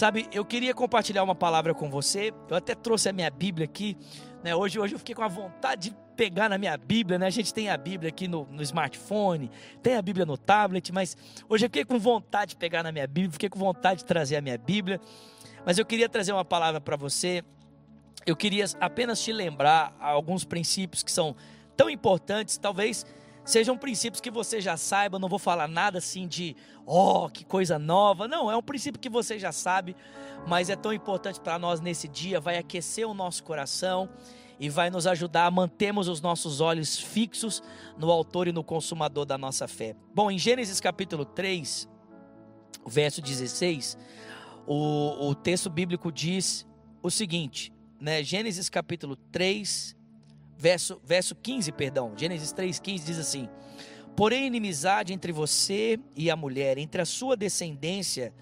Sabe, eu queria compartilhar uma palavra com você. Eu até trouxe a minha Bíblia aqui. Né? Hoje, hoje eu fiquei com a vontade de pegar na minha Bíblia. Né? A gente tem a Bíblia aqui no, no smartphone, tem a Bíblia no tablet, mas hoje eu fiquei com vontade de pegar na minha Bíblia, fiquei com vontade de trazer a minha Bíblia. Mas eu queria trazer uma palavra para você. Eu queria apenas te lembrar alguns princípios que são tão importantes, talvez Sejam princípios que você já saiba, não vou falar nada assim de, oh, que coisa nova. Não, é um princípio que você já sabe, mas é tão importante para nós nesse dia, vai aquecer o nosso coração e vai nos ajudar a mantermos os nossos olhos fixos no autor e no consumador da nossa fé. Bom, em Gênesis capítulo 3, verso 16, o, o texto bíblico diz o seguinte, né? Gênesis capítulo 3, verso, verso 15, perdão, Gênesis 3,15 diz assim: Porém, inimizade entre você e a mulher, entre a sua descendência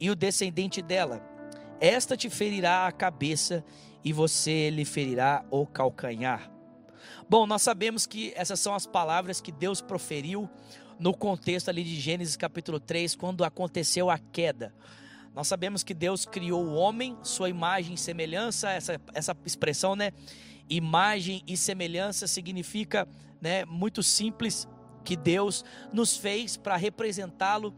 e o descendente dela. Esta te ferirá a cabeça e você lhe ferirá o calcanhar. Bom, nós sabemos que essas são as palavras que Deus proferiu no contexto ali de Gênesis capítulo 3, quando aconteceu a queda. Nós sabemos que Deus criou o homem, sua imagem e semelhança, essa, essa expressão, né? Imagem e semelhança significa, né, muito simples, que Deus nos fez para representá-lo,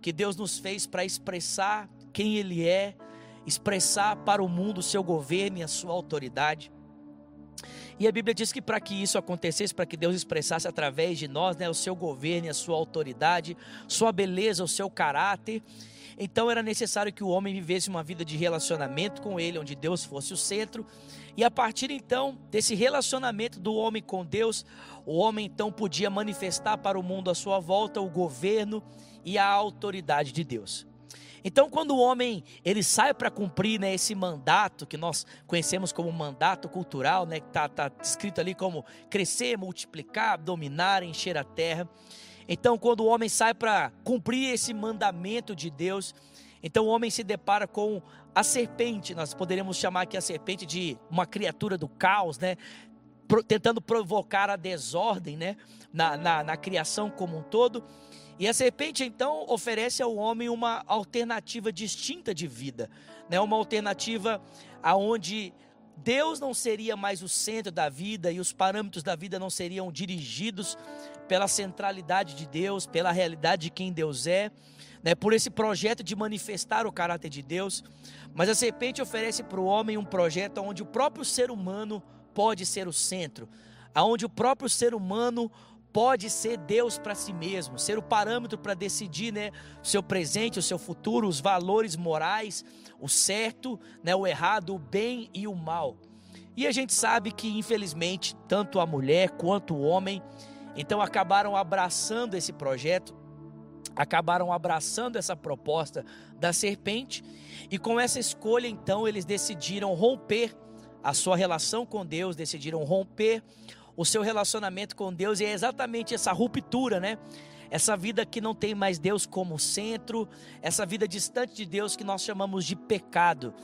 que Deus nos fez para expressar quem Ele é, expressar para o mundo o seu governo e a sua autoridade. E a Bíblia diz que para que isso acontecesse, para que Deus expressasse através de nós né, o seu governo a sua autoridade, sua beleza, o seu caráter, então era necessário que o homem vivesse uma vida de relacionamento com Ele, onde Deus fosse o centro e a partir então desse relacionamento do homem com Deus, o homem então podia manifestar para o mundo à sua volta o governo e a autoridade de Deus. Então, quando o homem ele sai para cumprir né, esse mandato que nós conhecemos como mandato cultural, né, que está tá escrito ali como crescer, multiplicar, dominar, encher a terra. Então, quando o homem sai para cumprir esse mandamento de Deus, então o homem se depara com a serpente, nós poderíamos chamar aqui a serpente de uma criatura do caos, né? Pro, tentando provocar a desordem, né? Na, na, na criação como um todo. E a serpente então oferece ao homem uma alternativa distinta de vida, né? Uma alternativa aonde Deus não seria mais o centro da vida e os parâmetros da vida não seriam dirigidos pela centralidade de Deus, pela realidade de quem Deus é, né, por esse projeto de manifestar o caráter de Deus. Mas a serpente oferece para o homem um projeto onde o próprio ser humano pode ser o centro, aonde o próprio ser humano pode ser Deus para si mesmo, ser o parâmetro para decidir, né, o seu presente, o seu futuro, os valores morais, o certo, né, o errado, o bem e o mal. E a gente sabe que infelizmente tanto a mulher quanto o homem então acabaram abraçando esse projeto acabaram abraçando essa proposta da serpente e com essa escolha então eles decidiram romper a sua relação com Deus, decidiram romper o seu relacionamento com Deus e é exatamente essa ruptura, né? essa vida que não tem mais Deus como centro, essa vida distante de Deus que nós chamamos de pecado,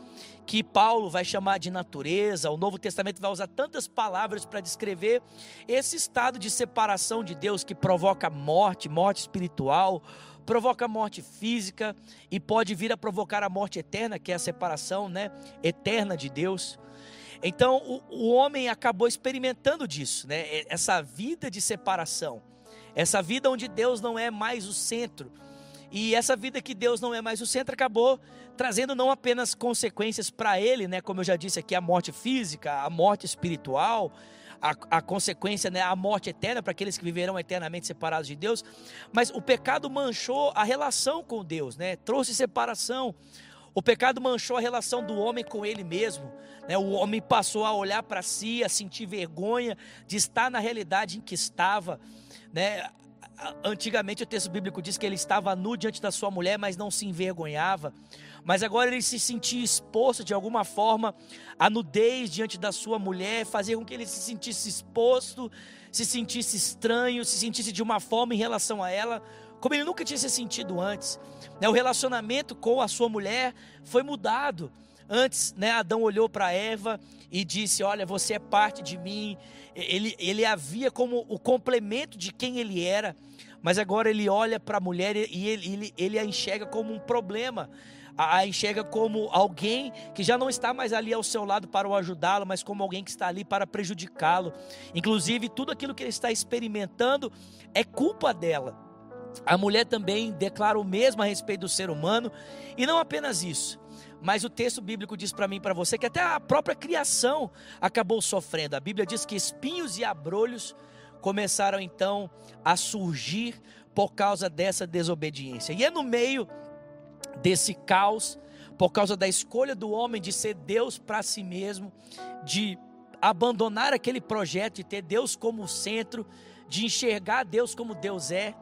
que Paulo vai chamar de natureza, o Novo Testamento vai usar tantas palavras para descrever esse estado de separação de Deus que provoca morte, morte espiritual, provoca morte física e pode vir a provocar a morte eterna, que é a separação, né, eterna de Deus. Então, o, o homem acabou experimentando disso, né? Essa vida de separação. Essa vida onde Deus não é mais o centro. E essa vida que Deus não é mais o centro acabou trazendo não apenas consequências para ele, né, como eu já disse aqui, a morte física, a morte espiritual, a, a consequência, né, a morte eterna para aqueles que viverão eternamente separados de Deus, mas o pecado manchou a relação com Deus, né, trouxe separação. O pecado manchou a relação do homem com ele mesmo. Né? O homem passou a olhar para si, a sentir vergonha de estar na realidade em que estava. Né? Antigamente o texto bíblico diz que ele estava nu diante da sua mulher, mas não se envergonhava. Mas agora ele se sentia exposto de alguma forma à nudez diante da sua mulher, fazia com que ele se sentisse exposto, se sentisse estranho, se sentisse de uma forma em relação a ela, como ele nunca tinha se sentido antes. Né? O relacionamento com a sua mulher foi mudado. Antes, né, Adão olhou para Eva e disse: Olha, você é parte de mim. Ele, ele havia como o complemento de quem ele era, mas agora ele olha para a mulher e ele, ele, ele a enxerga como um problema a enxerga como alguém que já não está mais ali ao seu lado para o ajudá-lo, mas como alguém que está ali para prejudicá-lo. Inclusive, tudo aquilo que ele está experimentando é culpa dela. A mulher também declara o mesmo a respeito do ser humano, e não apenas isso. Mas o texto bíblico diz para mim e para você que até a própria criação acabou sofrendo. A Bíblia diz que espinhos e abrolhos começaram então a surgir por causa dessa desobediência. E é no meio desse caos, por causa da escolha do homem de ser Deus para si mesmo, de abandonar aquele projeto, de ter Deus como centro, de enxergar Deus como Deus é.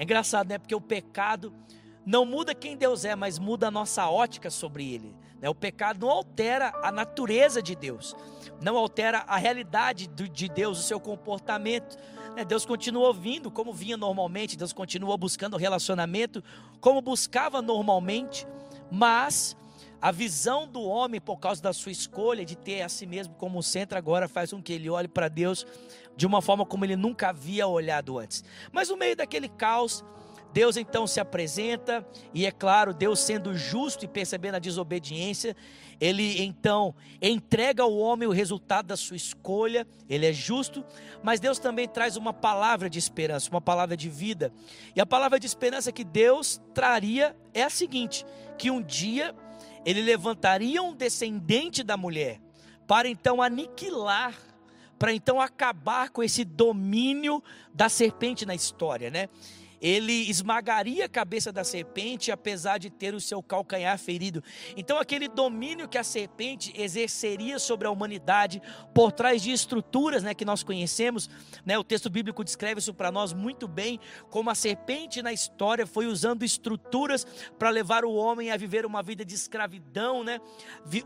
É engraçado, né? Porque o pecado não muda quem Deus é, mas muda a nossa ótica sobre Ele. Né? O pecado não altera a natureza de Deus, não altera a realidade de Deus, o seu comportamento. Né? Deus continua ouvindo como vinha normalmente, Deus continua buscando relacionamento como buscava normalmente, mas a visão do homem, por causa da sua escolha de ter a si mesmo como centro, agora faz com que ele olhe para Deus de uma forma como ele nunca havia olhado antes. Mas no meio daquele caos, Deus então se apresenta, e é claro, Deus sendo justo e percebendo a desobediência, ele então entrega ao homem o resultado da sua escolha, ele é justo, mas Deus também traz uma palavra de esperança, uma palavra de vida. E a palavra de esperança que Deus traria é a seguinte: que um dia ele levantaria um descendente da mulher, para então aniquilar, para então acabar com esse domínio da serpente na história, né? Ele esmagaria a cabeça da serpente, apesar de ter o seu calcanhar ferido. Então, aquele domínio que a serpente exerceria sobre a humanidade, por trás de estruturas né, que nós conhecemos, né, o texto bíblico descreve isso para nós muito bem, como a serpente na história foi usando estruturas para levar o homem a viver uma vida de escravidão, né,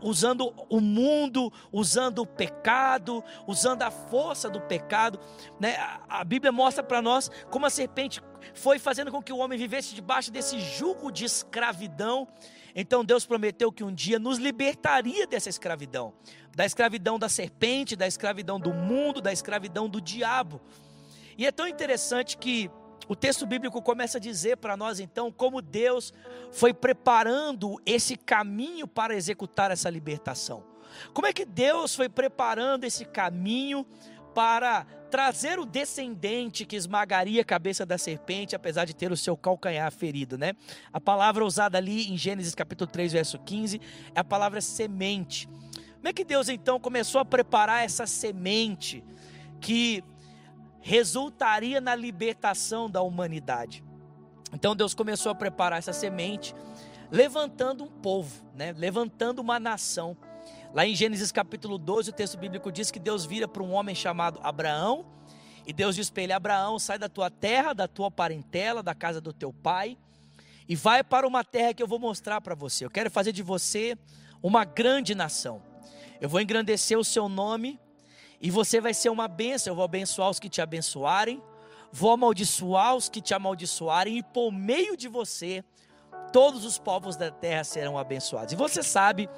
usando o mundo, usando o pecado, usando a força do pecado. Né, a Bíblia mostra para nós como a serpente foi fazendo com que o homem vivesse debaixo desse jugo de escravidão. Então Deus prometeu que um dia nos libertaria dessa escravidão, da escravidão da serpente, da escravidão do mundo, da escravidão do diabo. E é tão interessante que o texto bíblico começa a dizer para nós então como Deus foi preparando esse caminho para executar essa libertação. Como é que Deus foi preparando esse caminho para trazer o descendente que esmagaria a cabeça da serpente, apesar de ter o seu calcanhar ferido, né? A palavra usada ali em Gênesis capítulo 3, verso 15, é a palavra semente. Como é que Deus então começou a preparar essa semente que resultaria na libertação da humanidade? Então Deus começou a preparar essa semente, levantando um povo, né? Levantando uma nação Lá em Gênesis capítulo 12, o texto bíblico diz que Deus vira para um homem chamado Abraão, e Deus diz para ele: Abraão, sai da tua terra, da tua parentela, da casa do teu pai, e vai para uma terra que eu vou mostrar para você. Eu quero fazer de você uma grande nação. Eu vou engrandecer o seu nome, e você vai ser uma bênção. Eu vou abençoar os que te abençoarem, vou amaldiçoar os que te amaldiçoarem, e por meio de você, todos os povos da terra serão abençoados. E você sabe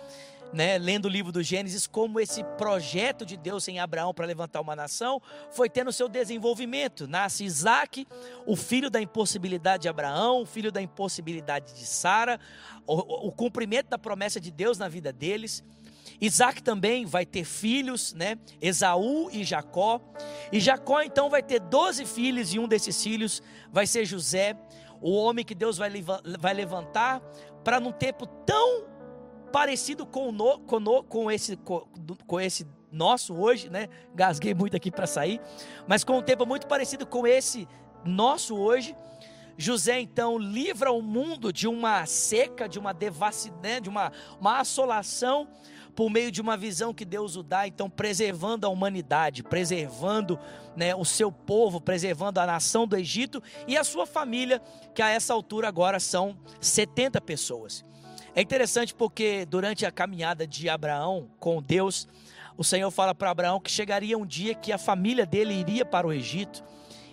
né, lendo o livro do Gênesis, como esse projeto de Deus em Abraão para levantar uma nação foi tendo seu desenvolvimento. Nasce Isaac, o filho da impossibilidade de Abraão, o filho da impossibilidade de Sara, o, o, cumprimento da promessa de Deus na vida deles. Isaac também vai ter filhos, né? Esaú e Jacó. E Jacó então vai ter doze filhos, e um desses filhos vai ser José, o homem que Deus vai levantar para num tempo tão parecido com, no, com, no, com, esse, com, com esse nosso hoje, né? Gasguei muito aqui para sair, mas com um tempo muito parecido com esse nosso hoje. José então livra o mundo de uma seca, de uma devassidão, né? de uma, uma assolação, por meio de uma visão que Deus o dá, então preservando a humanidade, preservando né, o seu povo, preservando a nação do Egito e a sua família, que a essa altura agora são 70 pessoas. É interessante porque durante a caminhada de Abraão com Deus, o Senhor fala para Abraão que chegaria um dia que a família dele iria para o Egito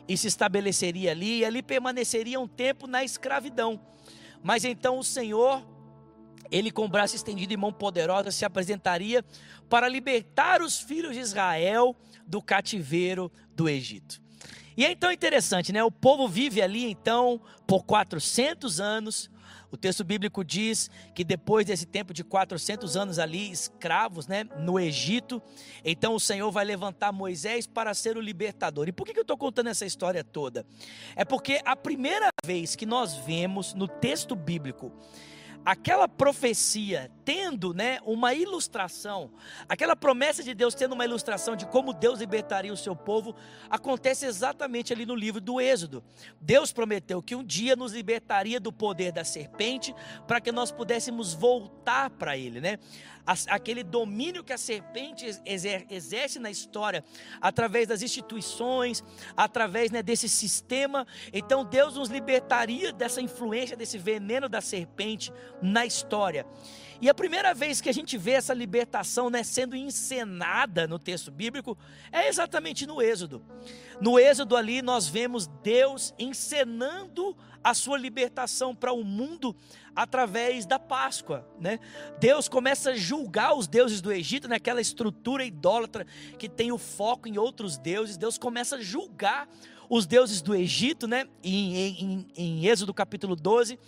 e se estabeleceria ali, e ali permaneceria um tempo na escravidão. Mas então o Senhor, ele com braço estendido e mão poderosa, se apresentaria para libertar os filhos de Israel do cativeiro do Egito. E é então interessante, né? O povo vive ali então por 400 anos, O texto bíblico diz que depois desse tempo de 400 anos ali, escravos, né, no Egito, então o Senhor vai levantar Moisés para ser o libertador. E por que eu estou contando essa história toda? É porque a primeira vez que nós vemos no texto bíblico aquela profecia tendo né, uma ilustração, aquela promessa de Deus tendo uma ilustração de como Deus libertaria o seu povo, acontece exatamente ali no livro do Êxodo. Deus prometeu que um dia nos libertaria do poder da serpente para que nós pudéssemos voltar para Ele, né? Aquele domínio que a serpente exerce na história, através das instituições, através né, desse sistema. Então Deus nos libertaria dessa influência, desse veneno da serpente na história. E a primeira vez que a gente vê essa libertação né, sendo encenada no texto bíblico é exatamente no Êxodo. No Êxodo ali nós vemos Deus encenando a sua libertação para o mundo através da Páscoa, né? Deus começa a julgar os deuses do Egito, naquela estrutura idólatra que tem o foco em outros deuses. Deus começa a julgar os deuses do Egito, né? Em, em, em Êxodo capítulo 12.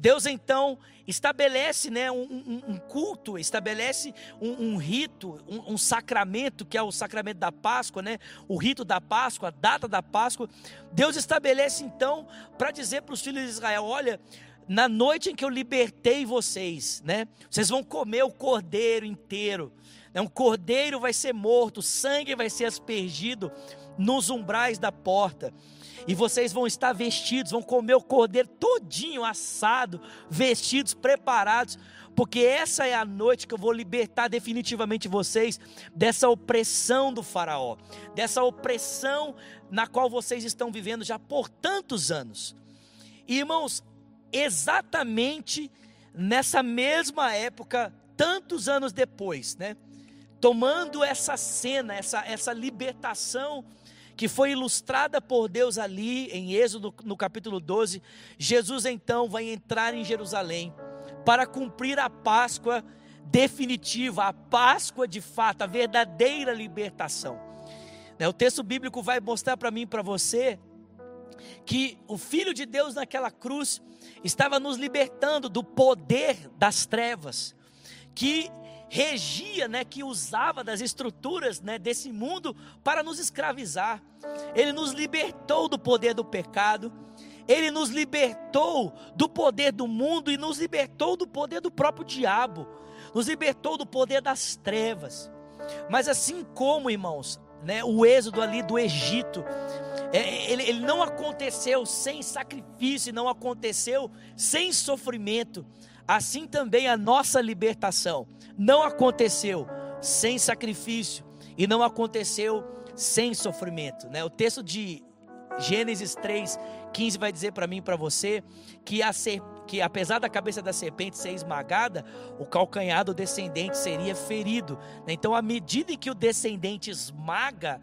Deus então estabelece né, um, um, um culto, estabelece um, um rito, um, sacramento, que é o sacramento da Páscoa, né, o rito da Páscoa, a data da Páscoa. Deus estabelece então para dizer para os filhos de Israel: olha, na noite em que eu libertei vocês, né, vocês vão comer o cordeiro inteiro. Né, um cordeiro vai ser morto, sangue vai ser aspergido nos umbrais da porta e vocês vão estar vestidos, vão comer o cordeiro todinho assado, vestidos, preparados, porque essa é a noite que eu vou libertar definitivamente vocês dessa opressão do Faraó, dessa opressão na qual vocês estão vivendo já por tantos anos. Irmãos, exatamente nessa mesma época, tantos anos depois, né? Tomando essa cena, essa, essa libertação que foi ilustrada por Deus ali em Êxodo no capítulo 12, Jesus então vai entrar em Jerusalém para cumprir a Páscoa definitiva, a Páscoa de fato, a verdadeira libertação. Né, o texto bíblico vai mostrar para mim e para você que o Filho de Deus naquela cruz estava nos libertando do poder das trevas, que regia, né, que usava das estruturas né, desse mundo para nos escravizar. Ele nos libertou do poder do pecado, ele nos libertou do poder do mundo e nos libertou do poder do próprio diabo, nos libertou do poder das trevas. Mas assim como, irmãos, né, o êxodo ali do Egito, é, ele, ele não aconteceu sem sacrifício, não aconteceu sem sofrimento. Assim também a nossa libertação não aconteceu sem sacrifício e não aconteceu sem sofrimento. Né? O texto de Gênesis 3, 15 vai dizer para mim e para você que, a ser, que apesar da cabeça da serpente ser esmagada, o calcanhar do descendente seria ferido. Né? Então, à medida que o descendente esmaga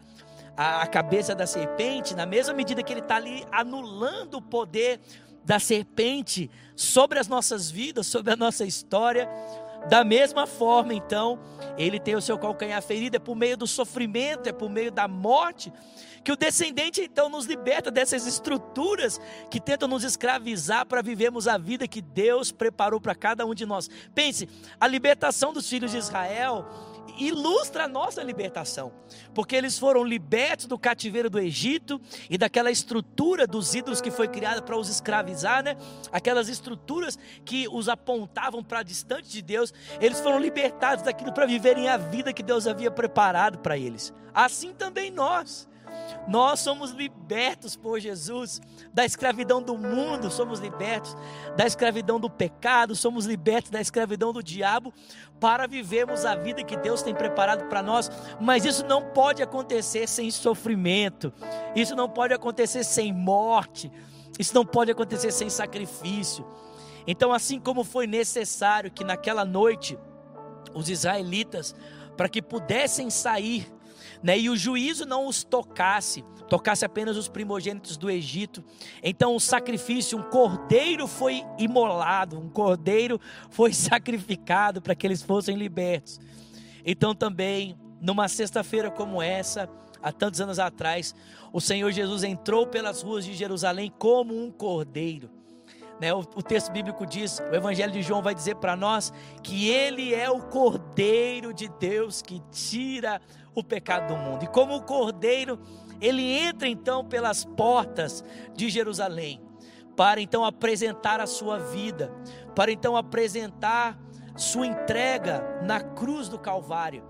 a, a cabeça da serpente, na mesma medida que ele está ali anulando o poder da serpente sobre as nossas vidas, sobre a nossa história. Da mesma forma, então, ele tem o seu calcanhar ferido, é por meio do sofrimento, é por meio da morte, que o descendente então nos liberta dessas estruturas que tentam nos escravizar para vivermos a vida que Deus preparou para cada um de nós. Pense, a libertação dos filhos de Israel ilustra a nossa libertação, porque eles foram libertos do cativeiro do Egito e daquela estrutura dos ídolos que foi criada para os escravizar, né? Aquelas estruturas que os apontavam para distante de Deus, eles foram libertados daquilo para viverem a vida que Deus havia preparado para eles. Assim também nós. Nós somos libertos por Jesus da escravidão do mundo, somos libertos da escravidão do pecado, somos libertos da escravidão do diabo para vivermos a vida que Deus tem preparado para nós. Mas isso não pode acontecer sem sofrimento, isso não pode acontecer sem morte, isso não pode acontecer sem sacrifício. Então, assim como foi necessário que naquela noite os israelitas, para que pudessem sair né, e o juízo não os tocasse, tocasse apenas os primogênitos do Egito. Então o sacrifício, um cordeiro foi imolado, um cordeiro foi sacrificado para que eles fossem libertos. Então também, numa sexta-feira como essa, há tantos anos atrás, o Senhor Jesus entrou pelas ruas de Jerusalém como um cordeiro. Né? O, o texto bíblico diz, o Evangelho de João vai dizer para nós que ele é o Cordeiro de Deus que tira o pecado do mundo. E como o Cordeiro, ele entra então pelas portas de Jerusalém para então apresentar a sua vida, para então apresentar sua entrega na cruz do Calvário,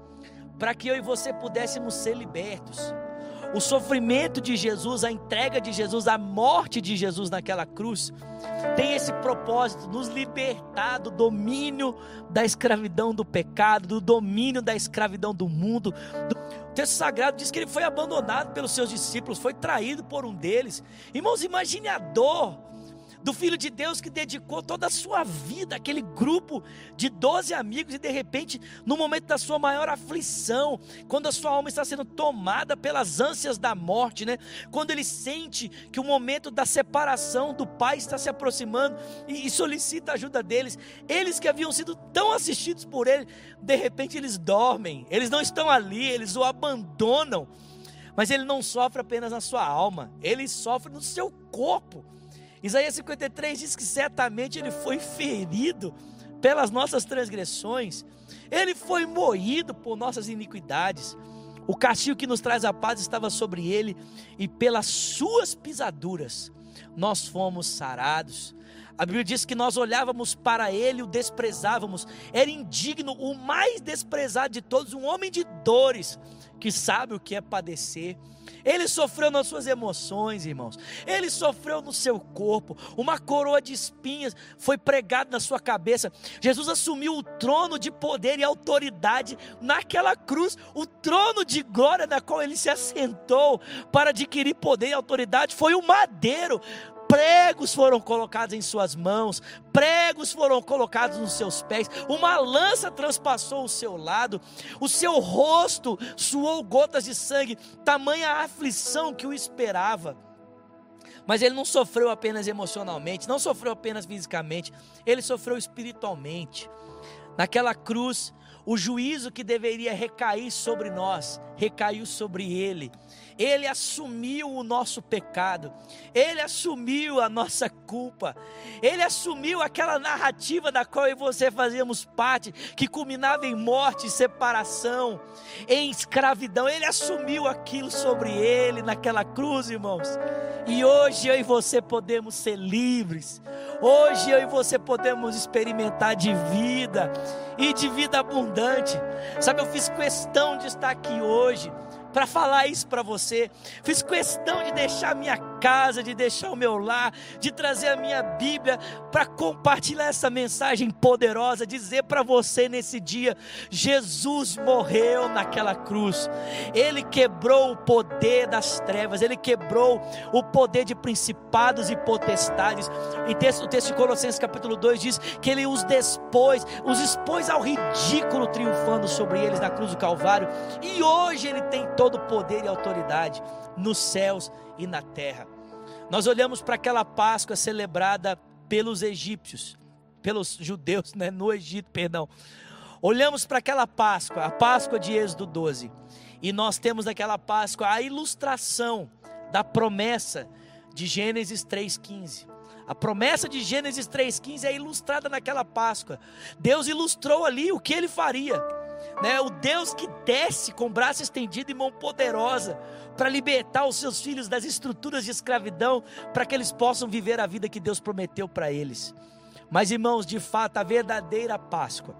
para que eu e você pudéssemos ser libertos. O sofrimento de Jesus, a entrega de Jesus, a morte de Jesus naquela cruz, tem esse propósito, nos libertar do domínio da escravidão do pecado, do domínio da escravidão do mundo. O texto sagrado diz que ele foi abandonado pelos seus discípulos, foi traído por um deles. Irmãos, imagine a dor do Filho de Deus que dedicou toda a sua vida àquele grupo de 12 amigos e de repente, no momento da sua maior aflição, quando a sua alma está sendo tomada pelas ânsias da morte, né? Quando ele sente que o momento da separação do Pai está se aproximando e, e solicita a ajuda deles, eles que haviam sido tão assistidos por ele, de repente eles dormem, eles não estão ali, eles o abandonam. Mas ele não sofre apenas na sua alma, ele sofre no seu corpo. Isaías 53 diz que certamente ele foi ferido pelas nossas transgressões, ele foi moído por nossas iniquidades. O castigo que nos traz a paz estava sobre ele, e pelas suas pisaduras nós fomos sarados. A Bíblia diz que nós olhávamos para ele e o desprezávamos, era indigno, o mais desprezado de todos, um homem de dores, que sabe o que é padecer. Ele sofreu nas suas emoções, irmãos. Ele sofreu no seu corpo. Uma coroa de espinhas foi pregada na sua cabeça. Jesus assumiu o trono de poder e autoridade naquela cruz, o trono de glória na qual ele se assentou para adquirir poder e autoridade foi o madeiro pregos foram colocados em suas mãos, pregos foram colocados nos seus pés, uma lança transpassou o seu lado, o seu rosto suou gotas de sangue, tamanha aflição que o esperava. Mas ele não sofreu apenas emocionalmente, não sofreu apenas fisicamente, ele sofreu espiritualmente. Naquela cruz, o juízo que deveria recair sobre nós, recaiu sobre ele. Ele assumiu o nosso pecado, Ele assumiu a nossa culpa, Ele assumiu aquela narrativa da qual eu e você fazíamos parte, que culminava em morte, separação, em escravidão. Ele assumiu aquilo sobre Ele naquela cruz, irmãos. E hoje eu e você podemos ser livres. Hoje eu e você podemos experimentar de vida e de vida abundante. Sabe, eu fiz questão de estar aqui hoje para falar isso para você. Fiz questão de deixar minha casa, de deixar o meu lar, de trazer a minha Bíblia para compartilhar essa mensagem poderosa, dizer para você nesse dia: Jesus morreu naquela cruz. Ele quebrou o poder das trevas, ele quebrou o poder de principados e potestades. E texto, o texto de Colossenses capítulo 2 diz que ele os despôs, os expôs ao ridículo triunfando sobre eles na cruz do Calvário. E hoje ele tem todo o poder e autoridade nos céus e na terra. Nós olhamos para aquela Páscoa celebrada pelos egípcios, pelos judeus, né, no Egito, perdão. Olhamos para aquela Páscoa, a Páscoa de Êxodo 12, e nós temos naquela Páscoa a ilustração da promessa de Gênesis 3:15. A promessa de Gênesis 3:15 é ilustrada naquela Páscoa. Deus ilustrou ali o que ele faria né? O Deus que desce com braço estendido e mão poderosa para libertar os seus filhos das estruturas de escravidão, para que eles possam viver a vida que Deus prometeu para eles. Mas irmãos, de fato, a verdadeira Páscoa,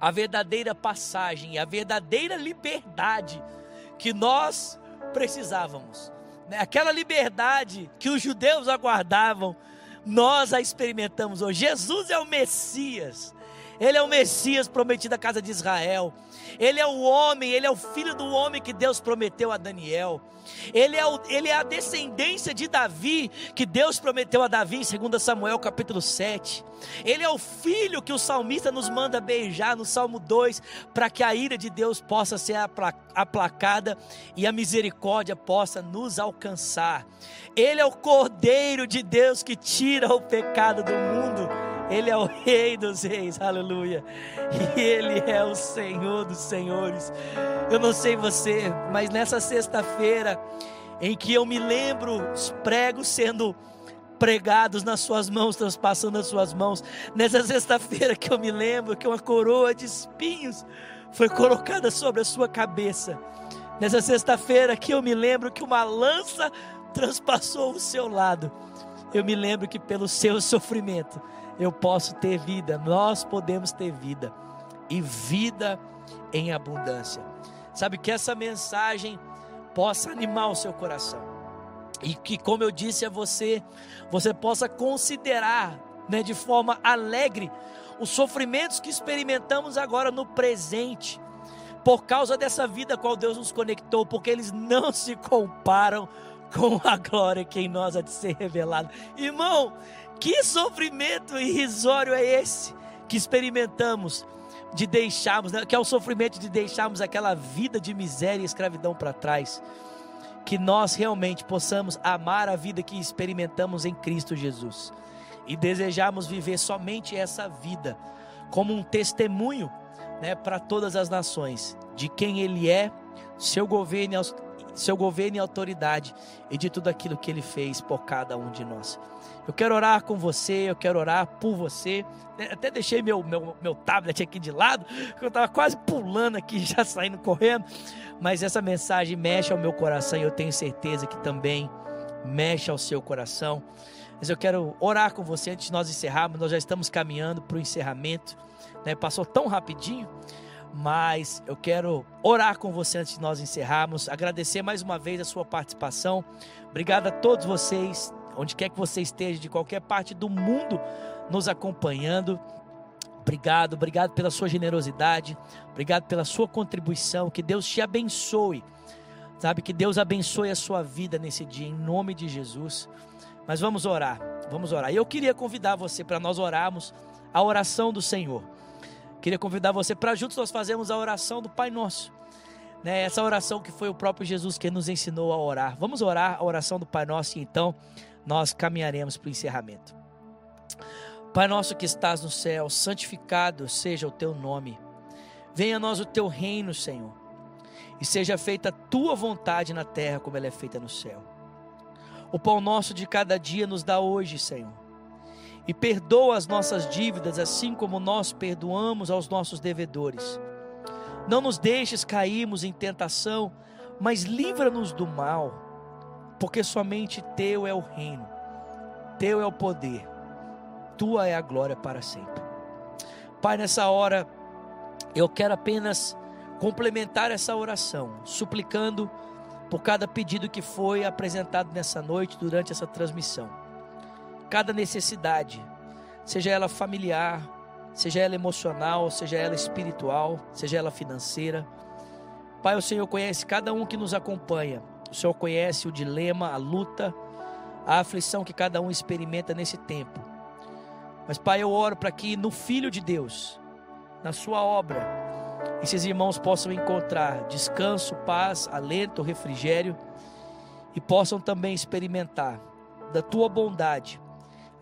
a verdadeira passagem, a verdadeira liberdade que nós precisávamos, né? aquela liberdade que os judeus aguardavam, nós a experimentamos hoje. Jesus é o Messias. Ele é o Messias prometido à casa de Israel. Ele é o homem, ele é o filho do homem que Deus prometeu a Daniel. Ele é, o, ele é a descendência de Davi que Deus prometeu a Davi em 2 Samuel capítulo 7. Ele é o filho que o salmista nos manda beijar no Salmo 2, para que a ira de Deus possa ser aplacada e a misericórdia possa nos alcançar. Ele é o Cordeiro de Deus que tira o pecado do mundo. Ele é o Rei dos Reis, aleluia. E Ele é o Senhor dos Senhores. Eu não sei você, mas nessa sexta-feira, em que eu me lembro os pregos sendo pregados nas suas mãos, transpassando as suas mãos. Nessa sexta-feira que eu me lembro que uma coroa de espinhos foi colocada sobre a sua cabeça. Nessa sexta-feira que eu me lembro que uma lança transpassou o seu lado. Eu me lembro que pelo seu sofrimento eu posso ter vida, nós podemos ter vida e vida em abundância. Sabe que essa mensagem possa animar o seu coração. E que, como eu disse a você, você possa considerar né, de forma alegre os sofrimentos que experimentamos agora no presente, por causa dessa vida a qual Deus nos conectou, porque eles não se comparam com a glória que em nós há de ser revelada. Irmão, que sofrimento irrisório é esse que experimentamos de deixarmos, né, que é o sofrimento de deixarmos aquela vida de miséria e escravidão para trás. Que nós realmente possamos amar a vida que experimentamos em Cristo Jesus e desejarmos viver somente essa vida como um testemunho né, para todas as nações de quem Ele é, seu governo, seu governo e autoridade e de tudo aquilo que Ele fez por cada um de nós. Eu quero orar com você, eu quero orar por você. Até deixei meu, meu, meu tablet aqui de lado, eu estava quase pulando aqui, já saindo correndo. Mas essa mensagem mexe ao meu coração e eu tenho certeza que também mexe ao seu coração. Mas eu quero orar com você antes de nós encerrarmos. Nós já estamos caminhando para o encerramento. Né? Passou tão rapidinho mas eu quero orar com você antes de nós encerrarmos, agradecer mais uma vez a sua participação. Obrigado a todos vocês onde quer que você esteja, de qualquer parte do mundo, nos acompanhando. Obrigado, obrigado pela sua generosidade, obrigado pela sua contribuição. Que Deus te abençoe, sabe? Que Deus abençoe a sua vida nesse dia, em nome de Jesus. Mas vamos orar, vamos orar. E eu queria convidar você para nós orarmos a oração do Senhor. Queria convidar você para juntos nós fazermos a oração do Pai Nosso. Né, essa oração que foi o próprio Jesus que nos ensinou a orar. Vamos orar a oração do Pai Nosso e então nós caminharemos para o encerramento. Pai nosso que estás no céu, santificado seja o teu nome. Venha a nós o teu reino, Senhor, e seja feita a tua vontade na terra como ela é feita no céu. O pão nosso de cada dia nos dá hoje, Senhor. E perdoa as nossas dívidas, assim como nós perdoamos aos nossos devedores. Não nos deixes cairmos em tentação, mas livra-nos do mal porque somente teu é o reino, teu é o poder, tua é a glória para sempre. Pai, nessa hora, eu quero apenas complementar essa oração, suplicando por cada pedido que foi apresentado nessa noite durante essa transmissão. Cada necessidade, seja ela familiar, seja ela emocional, seja ela espiritual, seja ela financeira. Pai, o Senhor conhece cada um que nos acompanha o Senhor conhece o dilema, a luta, a aflição que cada um experimenta nesse tempo. Mas, Pai, eu oro para que no Filho de Deus, na Sua obra, esses irmãos possam encontrar descanso, paz, alento, refrigério e possam também experimentar da Tua bondade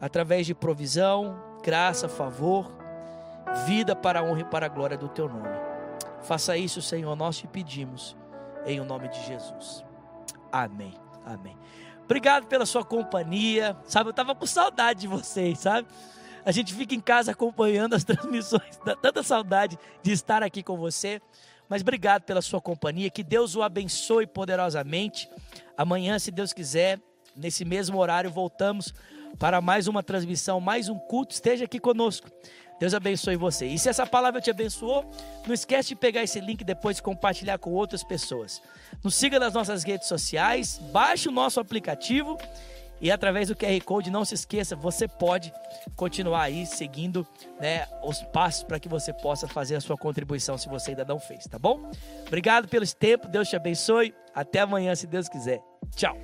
através de provisão, graça, favor, vida para a honra e para a glória do Teu nome. Faça isso, Senhor, nós te pedimos, em o nome de Jesus. Amém. Amém. Obrigado pela sua companhia. Sabe, eu estava com saudade de vocês, sabe? A gente fica em casa acompanhando as transmissões, dá tanta saudade de estar aqui com você. Mas obrigado pela sua companhia. Que Deus o abençoe poderosamente. Amanhã, se Deus quiser, nesse mesmo horário, voltamos para mais uma transmissão, mais um culto. Esteja aqui conosco. Deus abençoe você. E se essa palavra te abençoou, não esquece de pegar esse link depois e compartilhar com outras pessoas. Nos siga nas nossas redes sociais, baixe o nosso aplicativo e através do QR Code, não se esqueça, você pode continuar aí seguindo né, os passos para que você possa fazer a sua contribuição se você ainda não fez, tá bom? Obrigado pelo tempo, Deus te abençoe. Até amanhã, se Deus quiser. Tchau.